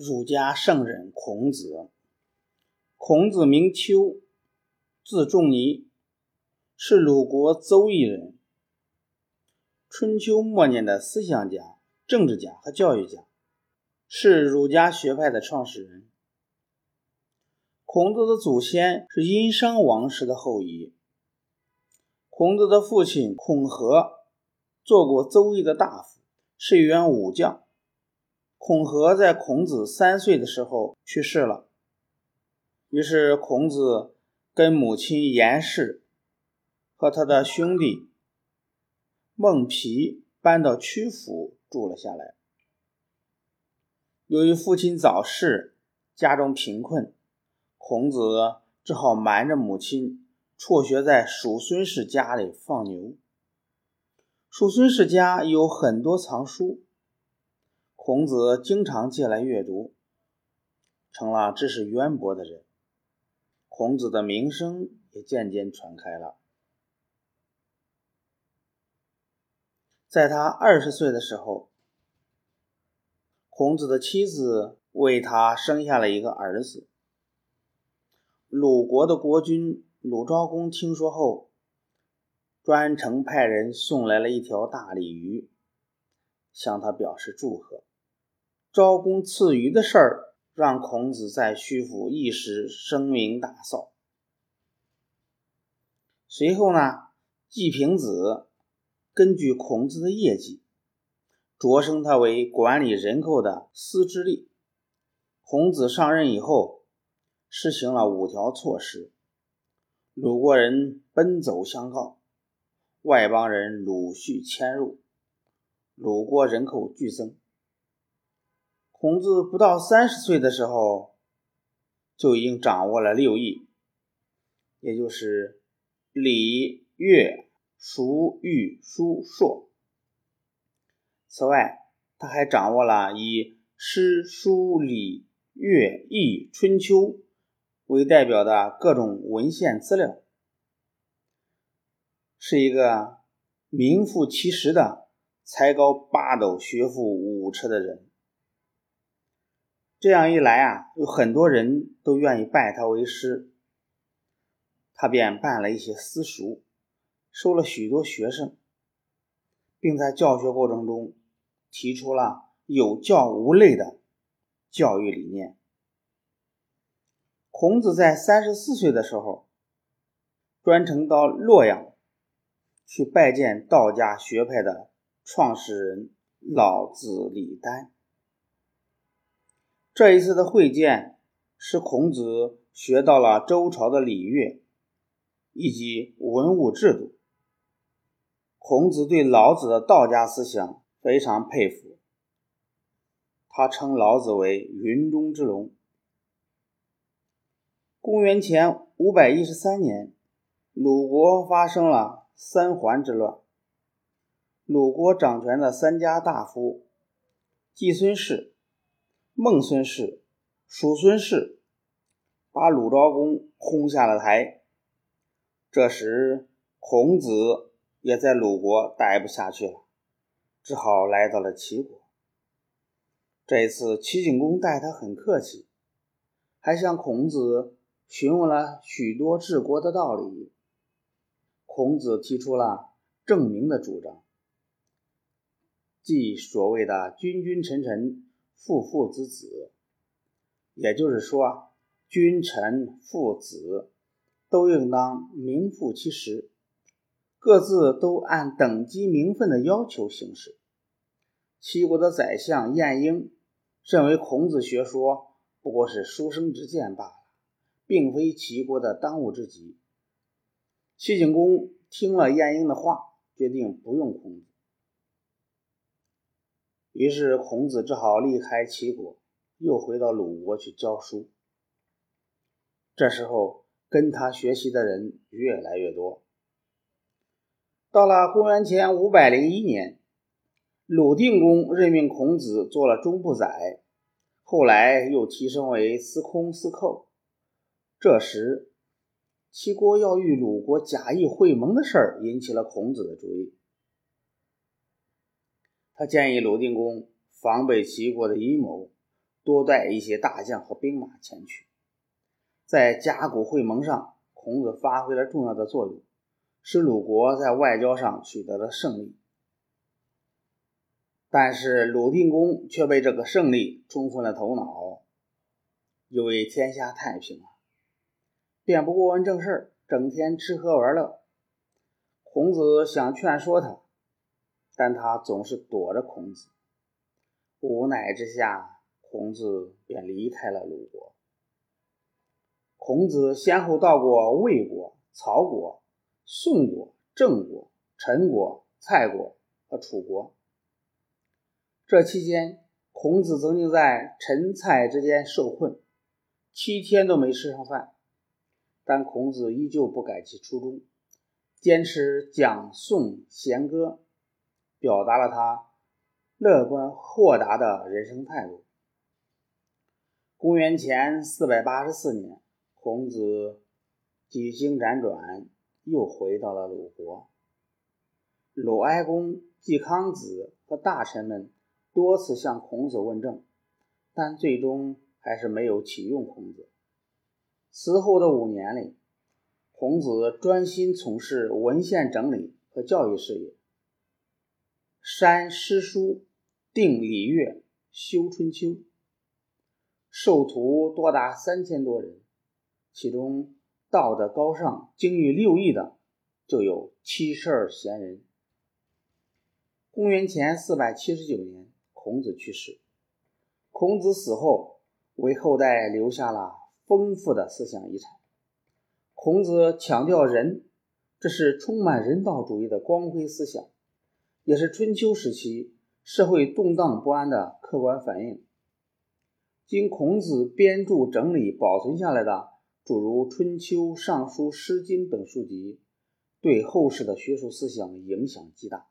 儒家圣人孔子。孔子名丘，字仲尼，是鲁国邹邑人。春秋末年的思想家、政治家和教育家，是儒家学派的创始人。孔子的祖先是殷商王室的后裔。孔子的父亲孔和做过邹邑的大夫，是一员武将。孔和在孔子三岁的时候去世了，于是孔子跟母亲颜氏和他的兄弟孟皮搬到曲阜住了下来。由于父亲早逝，家中贫困，孔子只好瞒着母亲，辍学在叔孙氏家里放牛。叔孙氏家有很多藏书。孔子经常借来阅读，成了知识渊博的人。孔子的名声也渐渐传开了。在他二十岁的时候，孔子的妻子为他生下了一个儿子。鲁国的国君鲁昭公听说后，专程派人送来了一条大鲤鱼，向他表示祝贺。昭公赐鱼的事儿，让孔子在曲阜一时声名大噪。随后呢，季平子根据孔子的业绩，擢升他为管理人口的司之吏。孔子上任以后，实行了五条措施：鲁国人奔走相告，外邦人陆续迁入，鲁国人口剧增。孔子不到三十岁的时候，就已经掌握了六艺，也就是礼、乐、书、御、书、硕。此外，他还掌握了以诗、书、礼、乐、易、春秋为代表的各种文献资料，是一个名副其实的才高八斗、学富五车的人。这样一来啊，有很多人都愿意拜他为师，他便办了一些私塾，收了许多学生，并在教学过程中提出了有教无类的教育理念。孔子在三十四岁的时候，专程到洛阳去拜见道家学派的创始人老子李丹。这一次的会见，使孔子学到了周朝的礼乐以及文物制度。孔子对老子的道家思想非常佩服，他称老子为“云中之龙”。公元前五百一十三年，鲁国发生了三桓之乱，鲁国掌权的三家大夫季孙氏。孟孙氏、叔孙氏把鲁昭公轰下了台。这时，孔子也在鲁国待不下去了，只好来到了齐国。这一次，齐景公待他很客气，还向孔子询问了许多治国的道理。孔子提出了正名的主张，即所谓的“君君臣臣”。父父子子，也就是说，君臣父子都应当名副其实，各自都按等级名分的要求行事。齐国的宰相晏婴认为孔子学说不过是书生之见罢了，并非齐国的当务之急。齐景公听了晏婴的话，决定不用孔子。于是，孔子只好离开齐国，又回到鲁国去教书。这时候，跟他学习的人越来越多。到了公元前五百零一年，鲁定公任命孔子做了中部宰，后来又提升为司空、司寇。这时，齐国要与鲁国假意会盟的事儿引起了孔子的注意。他建议鲁定公防备齐国的阴谋，多带一些大将和兵马前去。在甲骨会盟上，孔子发挥了重要的作用，使鲁国在外交上取得了胜利。但是鲁定公却被这个胜利冲昏了头脑，以为天下太平了，便不过问正事，整天吃喝玩乐。孔子想劝说他，但他总是躲着孔子。无奈之下，孔子便离开了鲁国。孔子先后到过魏国、曹国、宋国、郑国、陈国、蔡国和楚国。这期间，孔子曾经在陈、蔡之间受困，七天都没吃上饭。但孔子依旧不改其初衷，坚持讲颂弦歌，表达了他乐观豁达的人生态度。公元前四百八十四年，孔子几经辗转，又回到了鲁国。鲁哀公、季康子和大臣们。多次向孔子问政，但最终还是没有启用孔子。此后的五年里，孔子专心从事文献整理和教育事业，删诗书，定礼乐，修春秋，授徒多达三千多人，其中道德高尚、精于六艺的就有七十二贤人。公元前四百七十九年。孔子去世，孔子死后为后代留下了丰富的思想遗产。孔子强调仁，这是充满人道主义的光辉思想，也是春秋时期社会动荡不安的客观反映。经孔子编著整理保存下来的诸如《春秋》《尚书》《诗经》等书籍，对后世的学术思想影响极大。